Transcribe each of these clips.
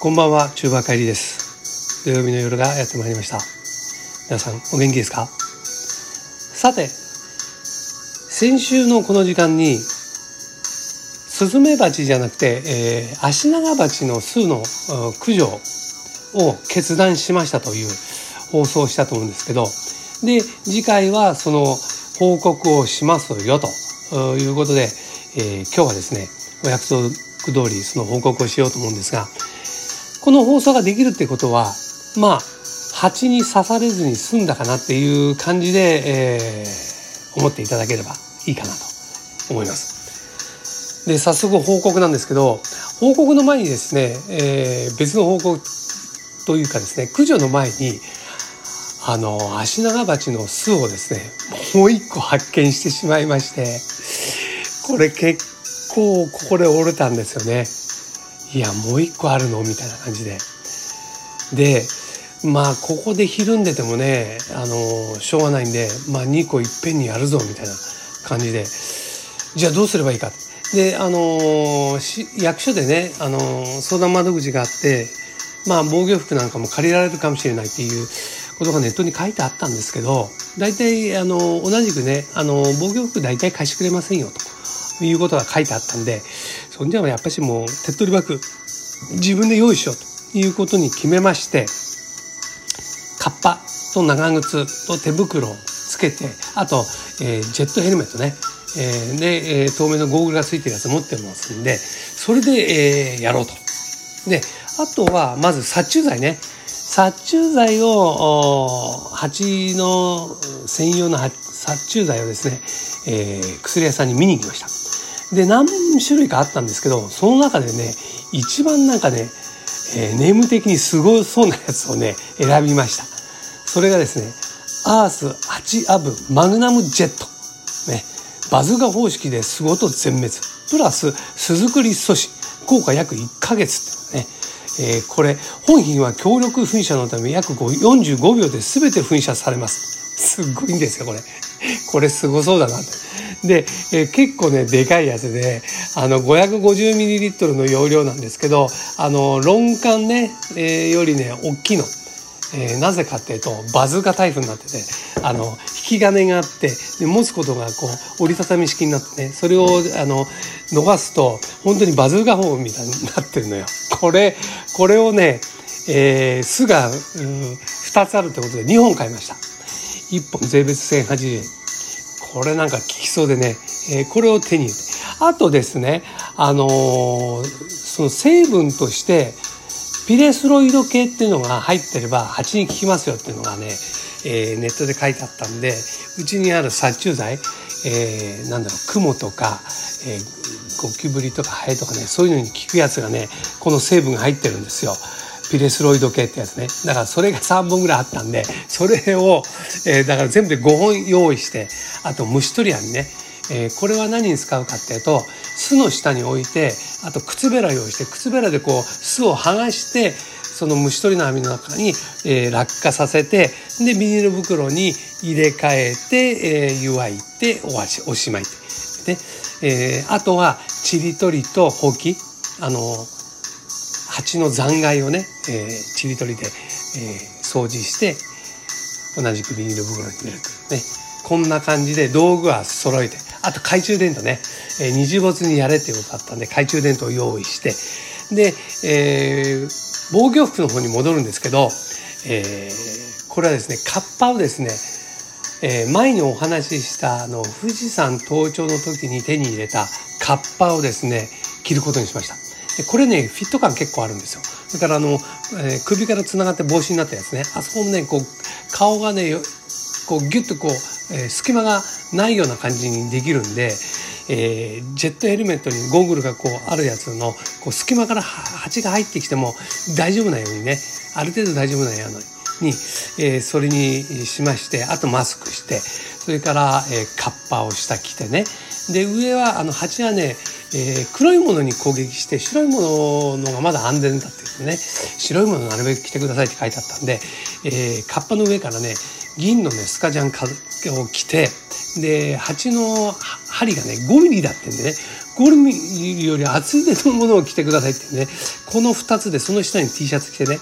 こんばんは、中馬帰りです。土曜日の夜がやってまいりました。皆さん、お元気ですか？さて、先週のこの時間に、スズメバチじゃなくて、えー、アシナガバチの巣の駆除を決断しましたという放送をしたと思うんですけど、で、次回はその報告をしますよということで、えー、今日はですね、お約束通りその報告をしようと思うんですが、この放送ができるってことは、まあ、蜂に刺されずに済んだかなっていう感じで、えー、思っていただければいいかなと思います。で、早速報告なんですけど、報告の前にですね、えー、別の報告というかですね、駆除の前に、あの、アシナガバチの巣をですね、もう一個発見してしまいまして、これ結構ここで折れたんですよね。いや、もう一個あるの？みたいな感じで。で、まあ、ここでひるんでてもね、あの、しょうがないんで、まあ、2個いっぺんにやるぞ、みたいな感じで。じゃあどうすればいいか。で、あの、役所でね、あの、相談窓口があって、まあ、防御服なんかも借りられるかもしれないっていうことがネットに書いてあったんですけど、大体、あの、同じくね、あの、防御服大体貸してくれませんよ、ということが書いてあったんで、そんじゃやっぱしもう手っ取り早く自分で用意しようということに決めましてカッパと長靴と手袋をつけてあと、えー、ジェットヘルメットね、えー、で、えー、透明のゴーグルがついてるやつ持ってますんでそれで、えー、やろうと。であとはまず殺虫剤ね殺虫剤を蜂の専用の殺虫剤をですね、えー、薬屋さんに見に行きました。で、何種類かあったんですけど、その中でね、一番なんかね、えー、ネーム的にすごそうなやつをね、選びました。それがですね、アース8アブマグナムジェット。ね、バズーカ方式で巣ごと全滅。プラス巣作り阻止。効果約1ヶ月ってね。えー、これ、本品は強力噴射のため約45秒で全て噴射されます。すっごいんですよ、これ。これすごそうだなって。で、えー、結構ね、でかいやつで、あの、550ml の容量なんですけど、あの、論管ね、えー、よりね、大きいの。えー、なぜかっていうと、バズーカタイプになってて、あの、引き金があって、で持つことがこう、折りたたみ式になってね、それを、あの、逃すと、本当にバズーカ砲みたいになってるのよ。これ、これをね、えー、巣が、2つあるってことで2本買いました。1本税別1080円。これなんか効きそうでね、えー、これを手に入れて。あとですね、あのー、その成分として、ピレスロイド系っていうのが入ってれば蜂に効きますよっていうのがね、えー、ネットで書いてあったんで、うちにある殺虫剤、えー、なんだろう、クモとか、えー、ゴキブリとかハエとかね、そういうのに効くやつがね、この成分が入ってるんですよ。ピレスロイド系ってやつね。だからそれが3本ぐらいあったんで、それを、えー、だから全部で5本用意して、あと虫取り網ね。えー、これは何に使うかっていうと、巣の下に置いて、あと靴べら用意して、靴べらでこう巣を剥がして、その虫取りの網の中に、えー、落下させて、で、ビニール袋に入れ替えて、えー、湯わいておわし、おしまい。で、えー、あとは、ちり取りとほうき、あの、蜂の残骸をね、えー、ちり取りで、えー、掃除して同じくビニール袋に入れると。ね。こんな感じで道具は揃えてあと懐中電灯ね、えー、二次没にやれっていうことだったんで懐中電灯を用意して。で、えー、防御服の方に戻るんですけど、えー、これはですねカッパをですねえー、前にお話ししたあの富士山登頂の時に手に入れたカッパをですね着ることにしました。これね、フィット感結構あるんですよ。だからあの、えー、首から繋がって帽子になったやつね。あそこもね、こう、顔がね、こうギュッとこう、えー、隙間がないような感じにできるんで、えー、ジェットヘルメットにゴーグルがこうあるやつの、こう隙間から蜂が入ってきても大丈夫なようにね、ある程度大丈夫なように、えー、それにしまして、あとマスクして、それから、えー、カッパを下着てね。で、上は、あの、蜂はね、えー、黒いものに攻撃して白いもののがまだ安全だっていうね。白いものなるべく着てくださいって書いてあったんで、えー、カッパの上からね銀のねスカジャンを着てで蜂の針がね5ミリだってんでねゴールミより厚手のものを着てくださいってねこの2つでその下に T シャツ着てね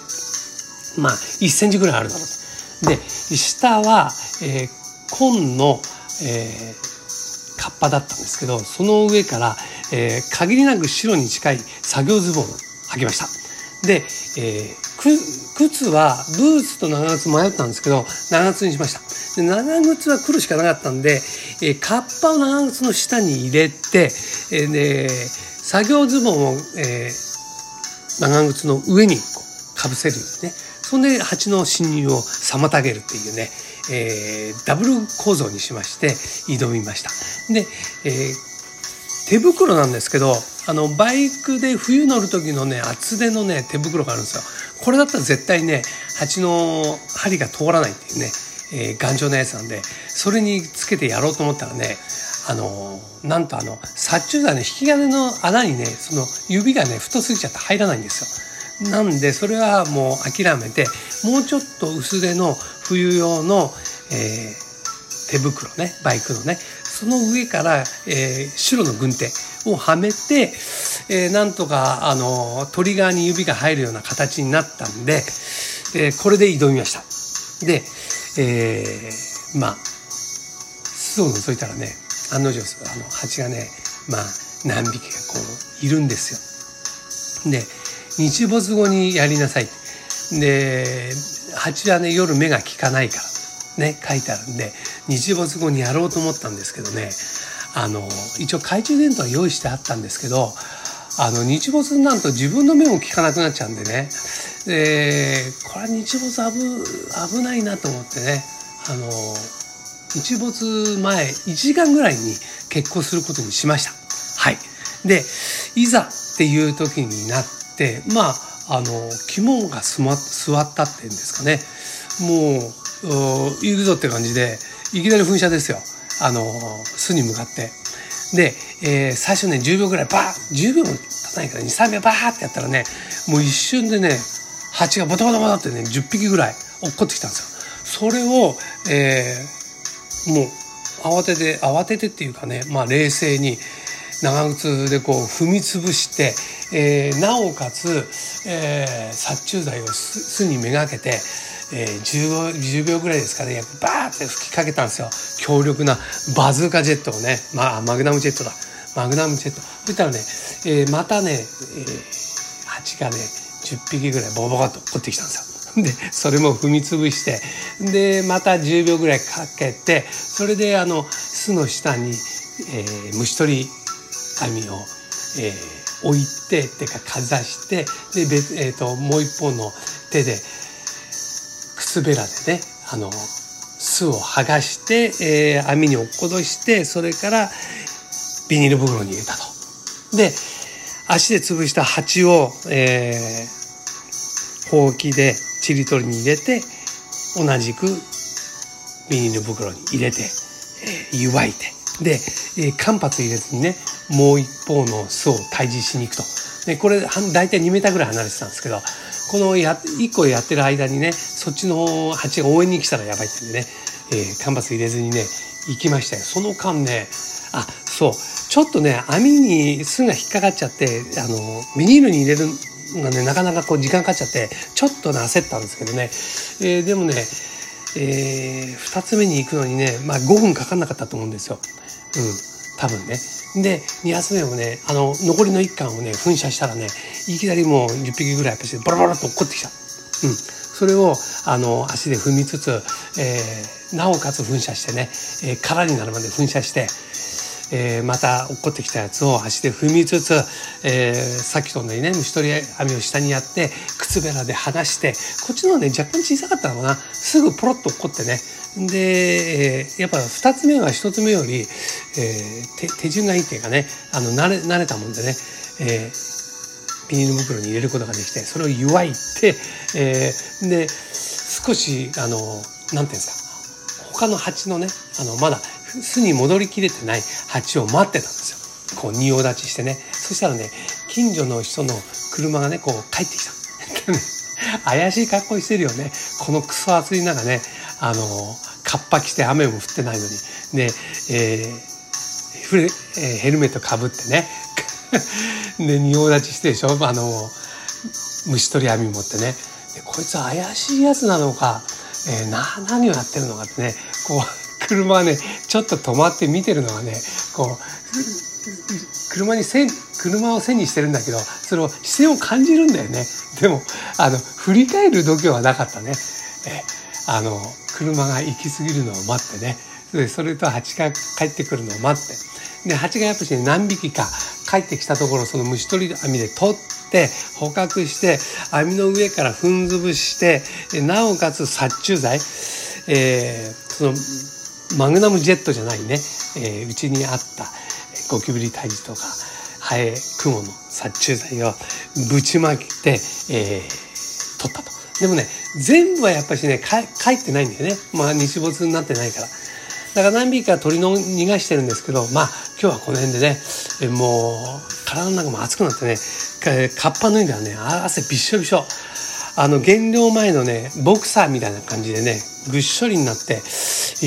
まあ1センチぐらいあるだろうで下は、えー、紺の、えー、カッパだったんですけどその上から、えー、限りなく白に近い作業ズボンを履きました。で、えー、靴はブーツと長靴迷ったんですけど長靴にしました。で長靴は黒しかなかったんで、えー、カッパを長靴の下に入れて、えー、で作業ズボンを、えー、長靴の上にかぶせるようにね。そんで蜂の侵入を妨げるっていうね、えー、ダブル構造にしまして挑みました。で、えー、手袋なんですけどあのバイクで冬乗る時のね厚手のね手袋があるんですよ。これだったら絶対ね蜂の針が通らないっていうね、えー、頑丈なやつなんでそれにつけてやろうと思ったらねあのなんとあの殺虫剤の引き金の穴にねその指がね太すぎちゃって入らないんですよ。なんでそれはもう諦めてもうちょっと薄手の冬用の、えー、手袋ねバイクのねその上から、えー、白の軍手をはめて、えー、なんとかあのトリガーに指が入るような形になったんで、えー、これで挑みました。で、えー、まあ巣を覗いたらね案の定あの蜂がねまあ何匹かこういるんですよ。で日没後にやりなさい。で蜂はね夜目が効かないからね書いてあるんで日没後にやろうと思ったんですけどね。あの一応懐中電灯は用意してあったんですけどあの日没になると自分の目も効かなくなっちゃうんでね。でこれは日没危危ないなと思ってね。あの日没前1時間ぐらいに結婚することにしました。はい、でいざっていう時になってまああの肝が座ったっていうんですかね。もう行くぞって感じでいきなり噴射ですよ。あの巣に向かってで、えー、最初ね10秒ぐらいバー10秒も経たないから23秒バーってやったらねもう一瞬でね蜂がボタボタボタってね10匹ぐらい落っこってきたんですよ。それを、えー、もう慌てて慌ててっていうかね、まあ、冷静に長靴でこう踏み潰して、えー、なおかつ、えー、殺虫剤を巣にめがけてえー、10, 10秒ぐらいですかねバーって吹きかけたんですよ。強力なバズーカジェットをね、まあ、マグナムジェットだ。マグナムジェット。そしたらね、えー、またね、えー、蜂がね10匹ぐらいボコボと落ってきたんですよ。でそれも踏み潰してでまた10秒ぐらいかけてそれであの巣の下に、えー、虫取り網を、えー、置いてっていうかかざしてで別、えーともう一方の手で靴べらでねあの巣を剥がして、えー、網に落っことしてそれからビニール袋に入れたと。で足で潰した蜂を、えー、ほうきでちり取りに入れて同じくビニール袋に入れて、えー、湯沸いてで、えー、間髪入れずにねもう一方の巣を退治しに行くと。でこれ大体2メーターぐらい離れてたんですけどこのや1個やってる間にねそっちの蜂が応援に来たらやばいってんでね、えー、カンバス入れずにね行きましたよその間ねあそうちょっとね網に巣が引っかかっちゃってあのビニールに入れるのがねなかなかこう時間かかっちゃってちょっとね焦ったんですけどね、えー、でもね、えー、2つ目に行くのにね、まあ、5分かかんなかったと思うんですよ。うん多分ね。で2発目もねあの残りの1巻をね噴射したらねいきなりもう10匹ぐらいやっぱしボロボロっと落っこってきた。うん、それをあの足で踏みつつ、えー、なおかつ噴射してね、えー、空になるまで噴射して、えー、また落っこってきたやつを足で踏みつつ、えー、さっきと同じね虫取り網を下にやって靴べらで剥がしてこっちの方ね若干小さかったのかな。すぐポロッと落っこってね。で、えー、やっぱ2つ目は1つ目より、えー、手順がいいっていうかねあの慣れ慣れたもんでね、えー、ビニール袋に入れることができてそれを湯わいて、えー、で少しあのなんていうんですか他の蜂のねあのまだ巣に戻りきれてない蜂を待ってたんですよ。こう仁王立ちしてね。そしたらね近所の人の車がねこう帰ってきた。怪しい格好してるよね。このクソ暑い中ねあのカッパ着て雨も降ってないのに。で、えー、フレえー、ヘルメットかぶってね。で仁王立ちしてでしょ？あの虫取り網持ってね。でこいつ怪しいやつなのか、えー、な何をやってるのかってね。こう車はねちょっと止まって見てるのがねこう車に線車を背にしてるんだけどそれを視線を感じるんだよね。でもあの振り返る度胸はなかったね。えあの車が行き過ぎるのを待ってね。でそれと蜂が帰ってくるのを待って。で蜂がやっぱし、ね、何匹か帰ってきたところその虫取り網で取って捕獲して網の上から踏んづぶしてなおかつ殺虫剤、えー、そのマグナムジェットじゃないねうち、ー、にあったゴキブリ退治とかハエクモの殺虫剤をぶちまけて、えー、取ったと。でもね全部はやっぱしね帰ってないんだよねまあ日没になってないから。だから何匹か鳥の逃がしてるんですけどまあ今日はこの辺でねもう体の中も熱くなってねカッパ脱いだらね汗びっしょびしょあの減量前のねボクサーみたいな感じでねぐっしょりになって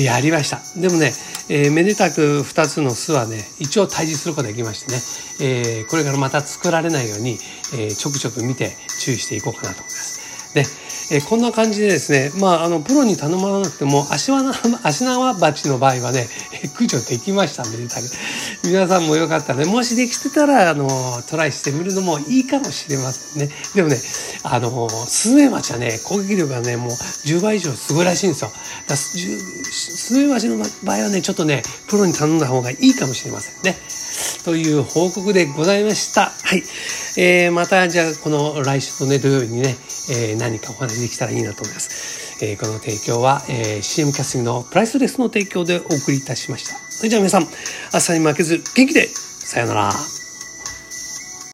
やりました。でもね、えー、めでたく2つの巣はね一応退治することができましてね、えー、これからまた作られないように、えー、ちょくちょく見て注意していこうかなと思います。でえこんな感じでですね、まあ、あのプロに頼まなくても足縄足縄鉢の場合はね駆除できましためでたく。皆さんもよかったらね。もしできてたらあのトライしてみるのもいいかもしれませんね。でもねあのスズメバチはね攻撃力がねもう10倍以上すごいらしいんですよ。だスズメバチの場合はねちょっとねプロに頼んだ方がいいかもしれませんね。という報告でございました。はい、えー、またじゃあこの来週のね土曜日にねえー、何かお話できたらいいなと思います。えー、この提供は、えー、CM キャスティングのプライスレスの提供でお送りいたしました。それじゃあ皆さん、朝に負けず元気で、さようなら。